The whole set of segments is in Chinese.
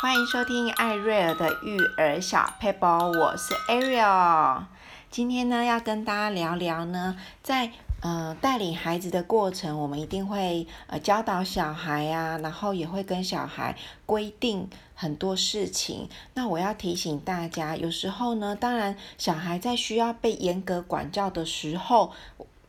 欢迎收听艾瑞尔的育儿小撇步，我是 Ariel。今天呢，要跟大家聊聊呢，在呃带领孩子的过程，我们一定会呃教导小孩啊，然后也会跟小孩规定很多事情。那我要提醒大家，有时候呢，当然小孩在需要被严格管教的时候，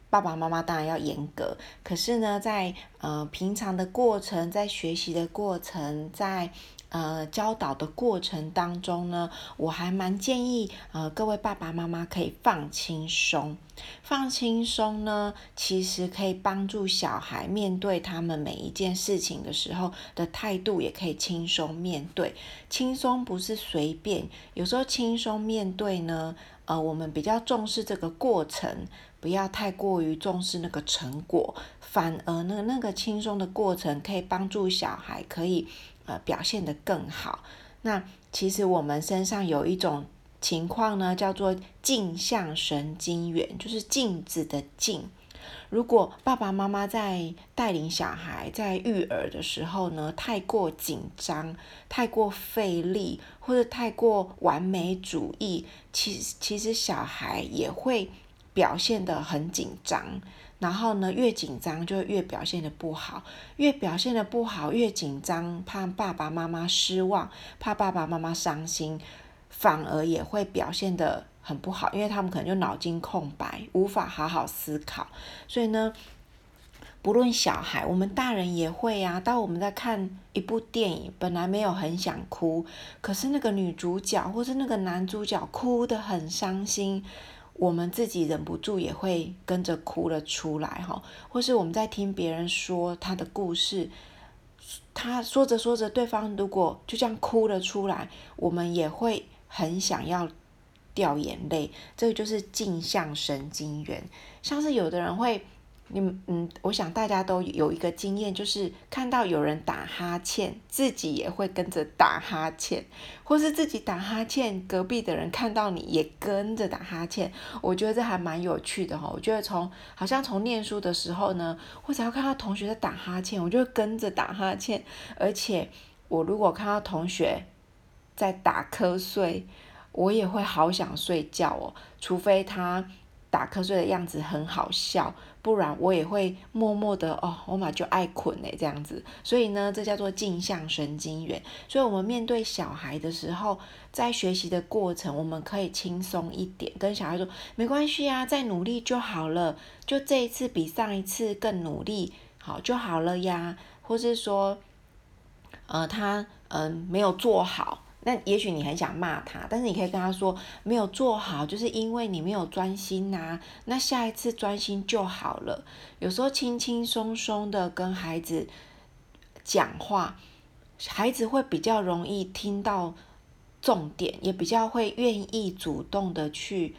爸爸妈妈当然要严格。可是呢，在呃平常的过程，在学习的过程，在呃，教导的过程当中呢，我还蛮建议呃各位爸爸妈妈可以放轻松。放轻松呢，其实可以帮助小孩面对他们每一件事情的时候的态度，也可以轻松面对。轻松不是随便，有时候轻松面对呢，呃，我们比较重视这个过程，不要太过于重视那个成果，反而呢，那个轻松的过程可以帮助小孩可以。呃，表现得更好。那其实我们身上有一种情况呢，叫做镜像神经元，就是镜子的镜。如果爸爸妈妈在带领小孩在育儿的时候呢，太过紧张、太过费力，或者太过完美主义，其实其实小孩也会表现得很紧张。然后呢，越紧张就越表现得不好，越表现得不好，越紧张，怕爸爸妈妈失望，怕爸爸妈妈伤心，反而也会表现得很不好，因为他们可能就脑筋空白，无法好好思考。所以呢，不论小孩，我们大人也会啊。当我们在看一部电影，本来没有很想哭，可是那个女主角或是那个男主角哭得很伤心。我们自己忍不住也会跟着哭了出来哈，或是我们在听别人说他的故事，他说着说着，对方如果就这样哭了出来，我们也会很想要掉眼泪。这个就是镜像神经元，像是有的人会。你嗯，我想大家都有一个经验，就是看到有人打哈欠，自己也会跟着打哈欠，或是自己打哈欠，隔壁的人看到你也跟着打哈欠。我觉得这还蛮有趣的哈。我觉得从好像从念书的时候呢，我只要看到同学在打哈欠，我就会跟着打哈欠。而且我如果看到同学在打瞌睡，我也会好想睡觉哦，除非他。打瞌睡的样子很好笑，不然我也会默默的哦，我嘛就爱困嘞这样子。所以呢，这叫做镜像神经元。所以我们面对小孩的时候，在学习的过程，我们可以轻松一点，跟小孩说没关系啊，再努力就好了，就这一次比上一次更努力，好就好了呀。或是说，呃，他嗯、没有做好。那也许你很想骂他，但是你可以跟他说，没有做好，就是因为你没有专心呐。那下一次专心就好了。有时候轻轻松松的跟孩子讲话，孩子会比较容易听到重点，也比较会愿意主动的去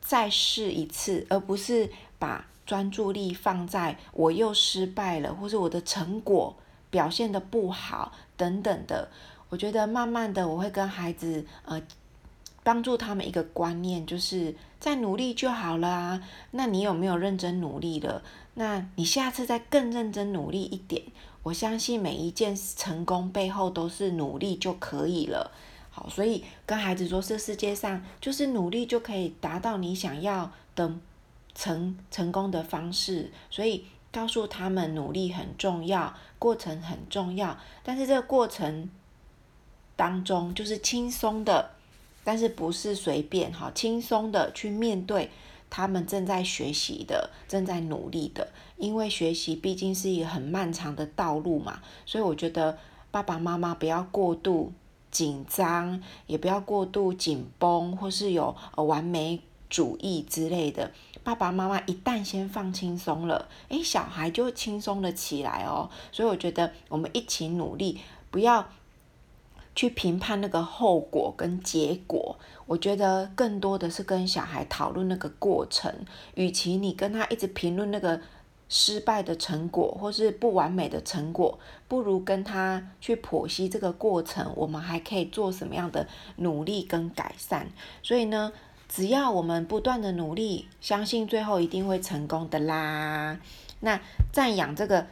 再试一次，而不是把专注力放在我又失败了，或是我的成果表现的不好等等的。我觉得慢慢的，我会跟孩子呃，帮助他们一个观念，就是再努力就好了啊。那你有没有认真努力了？那你下次再更认真努力一点。我相信每一件成功背后都是努力就可以了。好，所以跟孩子说，这世界上就是努力就可以达到你想要的成成功的方式。所以告诉他们，努力很重要，过程很重要，但是这个过程。当中就是轻松的，但是不是随便哈，轻松的去面对他们正在学习的、正在努力的，因为学习毕竟是一个很漫长的道路嘛，所以我觉得爸爸妈妈不要过度紧张，也不要过度紧绷，或是有完美主义之类的。爸爸妈妈一旦先放轻松了，诶，小孩就轻松了起来哦。所以我觉得我们一起努力，不要。去评判那个后果跟结果，我觉得更多的是跟小孩讨论那个过程。与其你跟他一直评论那个失败的成果或是不完美的成果，不如跟他去剖析这个过程，我们还可以做什么样的努力跟改善。所以呢，只要我们不断的努力，相信最后一定会成功的啦。那赞扬这个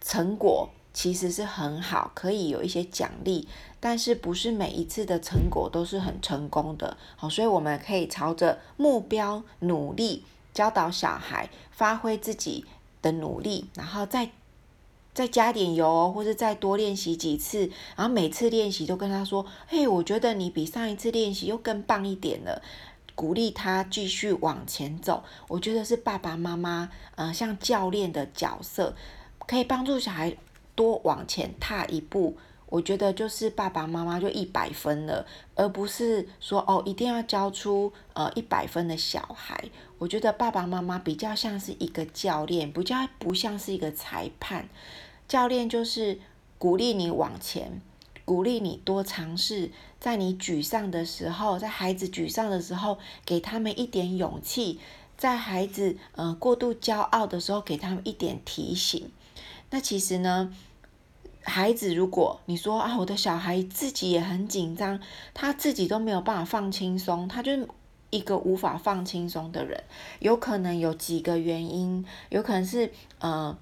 成果。其实是很好，可以有一些奖励，但是不是每一次的成果都是很成功的。好，所以我们可以朝着目标努力，教导小孩发挥自己的努力，然后再再加点油，或者再多练习几次，然后每次练习都跟他说：“嘿，我觉得你比上一次练习又更棒一点了。”鼓励他继续往前走。我觉得是爸爸妈妈，呃，像教练的角色，可以帮助小孩。多往前踏一步，我觉得就是爸爸妈妈就一百分了，而不是说哦一定要教出呃一百分的小孩。我觉得爸爸妈妈比较像是一个教练，比较不像是一个裁判。教练就是鼓励你往前，鼓励你多尝试，在你沮丧的时候，在孩子沮丧的时候，给他们一点勇气；在孩子呃过度骄傲的时候，给他们一点提醒。那其实呢，孩子，如果你说啊，我的小孩自己也很紧张，他自己都没有办法放轻松，他就一个无法放轻松的人。有可能有几个原因，有可能是呃，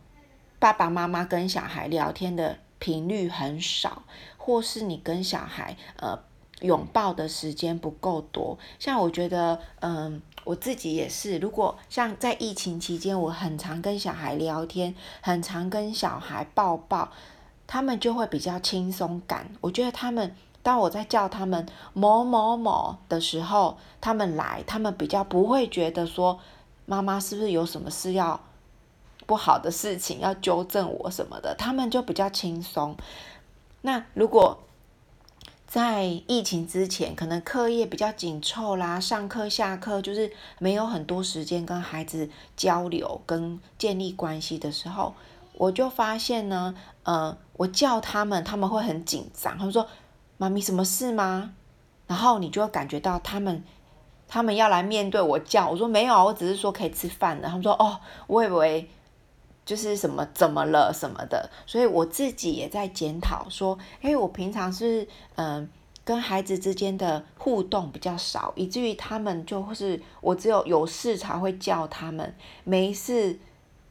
爸爸妈妈跟小孩聊天的频率很少，或是你跟小孩呃拥抱的时间不够多。像我觉得，嗯、我自己也是，如果像在疫情期间，我很常跟小孩聊天，很常跟小孩抱抱，他们就会比较轻松感。我觉得他们，当我在叫他们某某某的时候，他们来，他们比较不会觉得说妈妈是不是有什么事要不好的事情要纠正我什么的，他们就比较轻松。那如果在疫情之前，可能课业比较紧凑啦，上课下课就是没有很多时间跟孩子交流跟建立关系的时候，我就发现呢，呃，我叫他们，他们会很紧张，他们说：“妈咪，什么事吗？”然后你就会感觉到他们，他们要来面对我叫，我说没有，我只是说可以吃饭的。他们说：“哦，我以为就是什么怎么了什么的。”所以我自己也在检讨说，因为我平常是嗯、跟孩子之间的互动比较少，以至于他们就是我只有有事才会叫他们，没事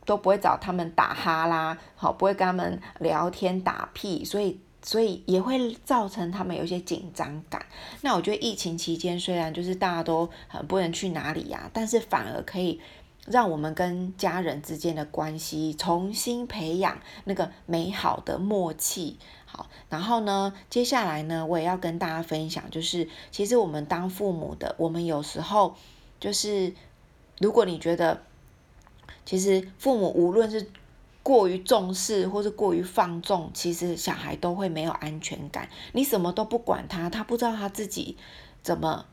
都不会找他们打哈啦，好，不会跟他们聊天打屁，所以所以也会造成他们有一些紧张感。那我觉得疫情期间虽然就是大家都很不能去哪里呀、但是反而可以让我们跟家人之间的关系重新培养那个美好的默契。好，然后呢，接下来呢，我也要跟大家分享，就是其实我们当父母的，我们有时候就是，如果你觉得，其实父母无论是过于重视或是过于放纵，其实小孩都会没有安全感。你什么都不管他，他不知道他自己怎么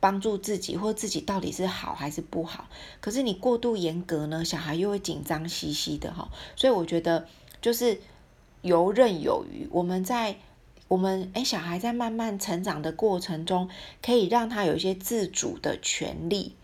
帮助自己，或自己到底是好还是不好。可是你过度严格呢，小孩又会紧张兮兮的哈。所以我觉得就是。游刃有余，我们在我们诶小孩在慢慢成长的过程中，可以让他有一些自主的权利，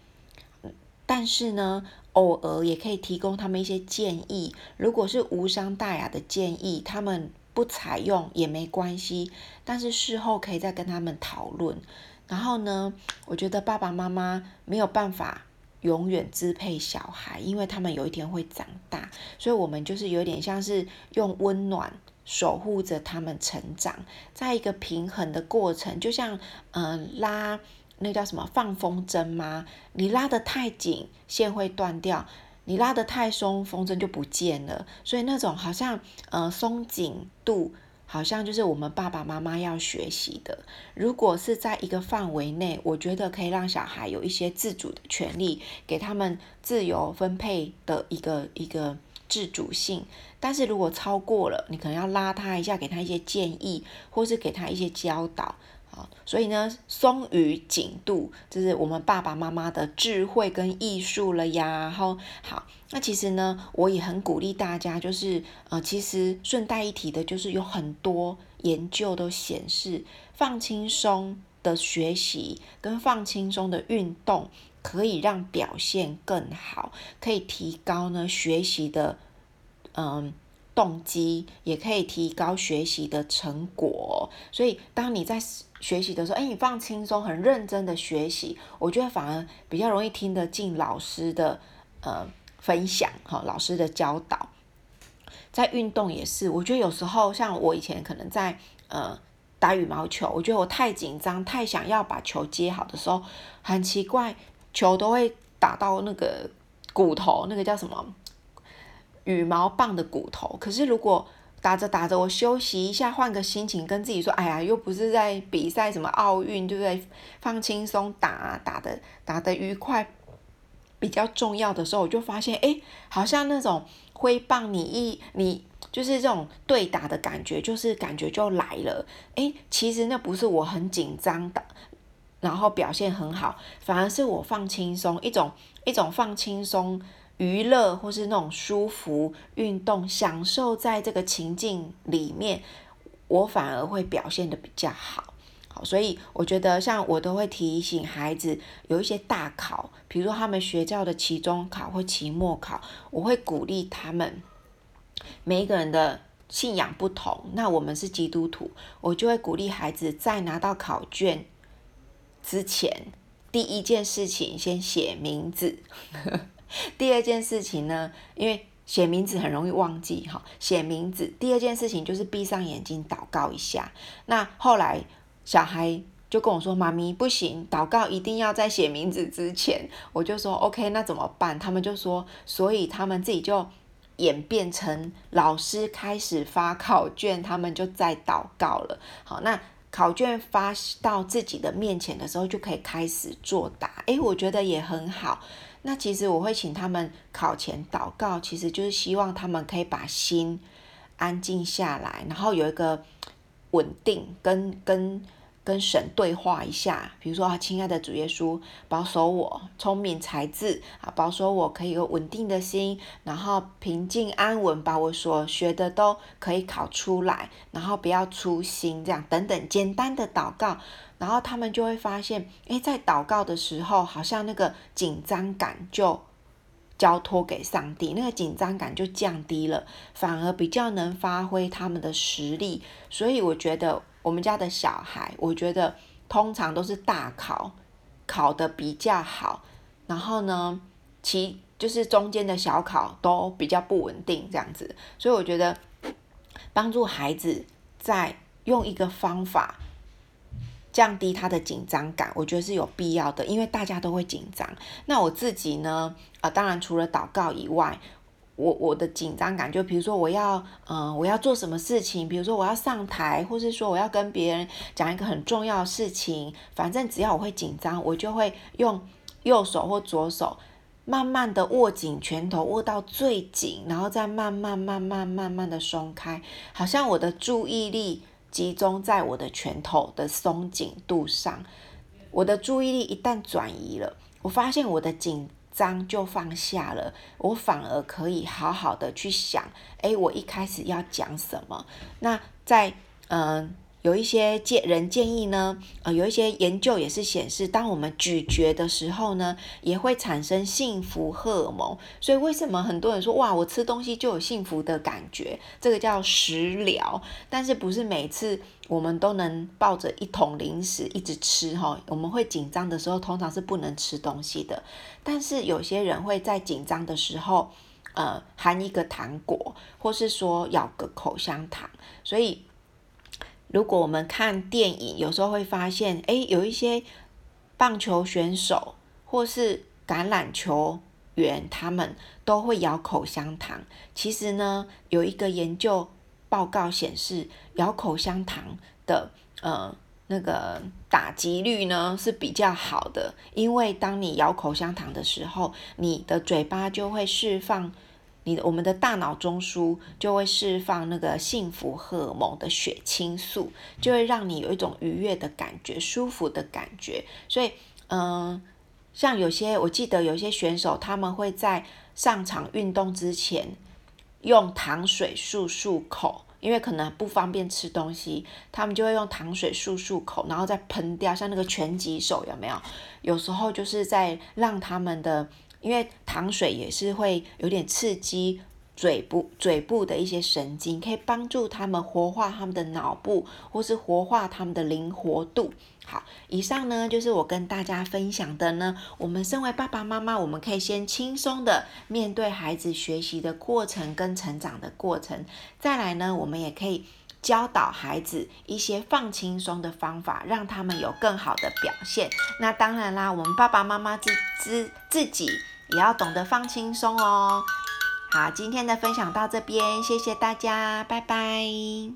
但是呢，偶尔也可以提供他们一些建议。如果是无伤大雅的建议，他们不采用也没关系，但是事后可以再跟他们讨论。然后呢，我觉得爸爸妈妈没有办法。永远支配小孩，因为他们有一天会长大，所以我们就是有点像是用温暖守护着他们成长，在一个平衡的过程，就像嗯、拉那叫什么放风筝吗？你拉得太紧，线会断掉；你拉得太松，风筝就不见了。所以那种好像呃松紧度。好像就是我们爸爸妈妈要学习的。如果是在一个范围内，我觉得可以让小孩有一些自主的权利，给他们自由分配的一个一个自主性。但是如果超过了，你可能要拉他一下，给他一些建议，或是给他一些教导。所以呢，松与紧度，就是我们爸爸妈妈的智慧跟艺术了呀。然后好，那其实呢，我也很鼓励大家，就是呃，其实顺带一提的，就是有很多研究都显示，放轻松的学习跟放轻松的运动，可以让表现更好，可以提高呢学习的嗯。动机也可以提高学习的成果，所以当你在学习的时候，哎，你放轻松、很认真的学习，我觉得反而比较容易听得进老师的呃分享哈，老师的教导。在运动也是，我觉得有时候像我以前可能在呃打羽毛球，我觉得我太紧张，太想要把球接好的时候，很奇怪，球都会打到那个骨头，那个叫什么羽毛棒的骨头。可是如果打着打着，我休息一下，换个心情，跟自己说，哎呀，又不是在比赛什么奥运，对不对？放轻松打，打的打的愉快比较重要的时候，我就发现，哎，好像那种。挥棒，你一你就是这种对打的感觉，就是感觉就来了。诶，其实那不是我很紧张的，然后表现很好，反而是我放轻松，一种一种放轻松、娱乐或是那种舒服运动，享受在这个情境里面，我反而会表现得比较好好。所以我觉得，像我都会提醒孩子，有一些大考，比如说他们学校的期中考或期末考，我会鼓励他们。每一个人的信仰不同，那我们是基督徒，我就会鼓励孩子在拿到考卷之前，第一件事情先写名字。第二件事情呢，因为写名字很容易忘记哈，写名字。第二件事情就是闭上眼睛祷告一下。那后来。小孩就跟我说：“妈咪不行，祷告一定要在写名字之前。”我就说：“OK，那怎么办？”他们就说：“所以他们自己就演变成老师开始发考卷，他们就在祷告了。好，那考卷发到自己的面前的时候，就可以开始作答。诶，我觉得也很好。那其实我会请他们考前祷告，其实就是希望他们可以把心安静下来，然后有一个稳定跟跟。跟神对话一下，比如说啊，亲爱的主耶稣，保守我聪明才智啊，保守我可以有稳定的心，然后平静安稳，把我所学的都可以考出来，然后不要粗心，这样等等简单的祷告，然后他们就会发现，诶，在祷告的时候，好像那个紧张感就交托给上帝，那个紧张感就降低了，反而比较能发挥他们的实力，所以我觉得。我们家的小孩，我觉得通常都是大考考得比较好，然后呢，其就是中间的小考都比较不稳定这样子，所以我觉得帮助孩子在用一个方法降低他的紧张感，我觉得是有必要的，因为大家都会紧张。那我自己呢，啊，当然除了祷告以外。我我的紧张感，就比如说我要，嗯、我要做什么事情，比如说我要上台，或是说我要跟别人讲一个很重要的事情，反正只要我会紧张，我就会用右手或左手慢慢的握紧拳头，握到最紧，然后再慢慢慢慢慢慢的松开，好像我的注意力集中在我的拳头的松紧度上，我的注意力一旦转移了，我发现我的紧。脏就放下了，我反而可以好好的去想，哎，我一开始要讲什么？那在嗯。有一些建人建议呢，呃，有一些研究也是显示，当我们咀嚼的时候呢，也会产生幸福荷尔蒙。所以为什么很多人说，哇，我吃东西就有幸福的感觉？这个叫食疗。但是不是每次我们都能抱着一桶零食一直吃哈？我们会紧张的时候，通常是不能吃东西的。但是有些人会在紧张的时候，呃，含一个糖果，或是说咬个口香糖，所以。如果我们看电影，有时候会发现，诶，有一些棒球选手或是橄榄球员，他们都会咬口香糖。其实呢，有一个研究报告显示，咬口香糖的呃那个打击率呢是比较好的，因为当你咬口香糖的时候，你的嘴巴就会释放。你的我们的大脑中枢就会释放那个幸福荷尔蒙的血清素，就会让你有一种愉悦的感觉、舒服的感觉。所以，嗯，像有些我记得有些选手，他们会在上场运动之前用糖水漱漱口，因为可能不方便吃东西，他们就会用糖水漱漱口，然后再喷掉。像那个拳击手有没有？有时候就是在让他们的。因为糖水也是会有点刺激嘴部嘴部的一些神经，可以帮助他们活化他们的脑部，或是活化他们的灵活度。好，以上呢就是我跟大家分享的呢。我们身为爸爸妈妈，我们可以先轻松的面对孩子学习的过程跟成长的过程。再来呢，我们也可以教导孩子一些放轻松的方法，让他们有更好的表现。那当然啦，我们爸爸妈妈自自自己也要懂得放轻松哦。好，今天的分享到这边，谢谢大家，拜拜。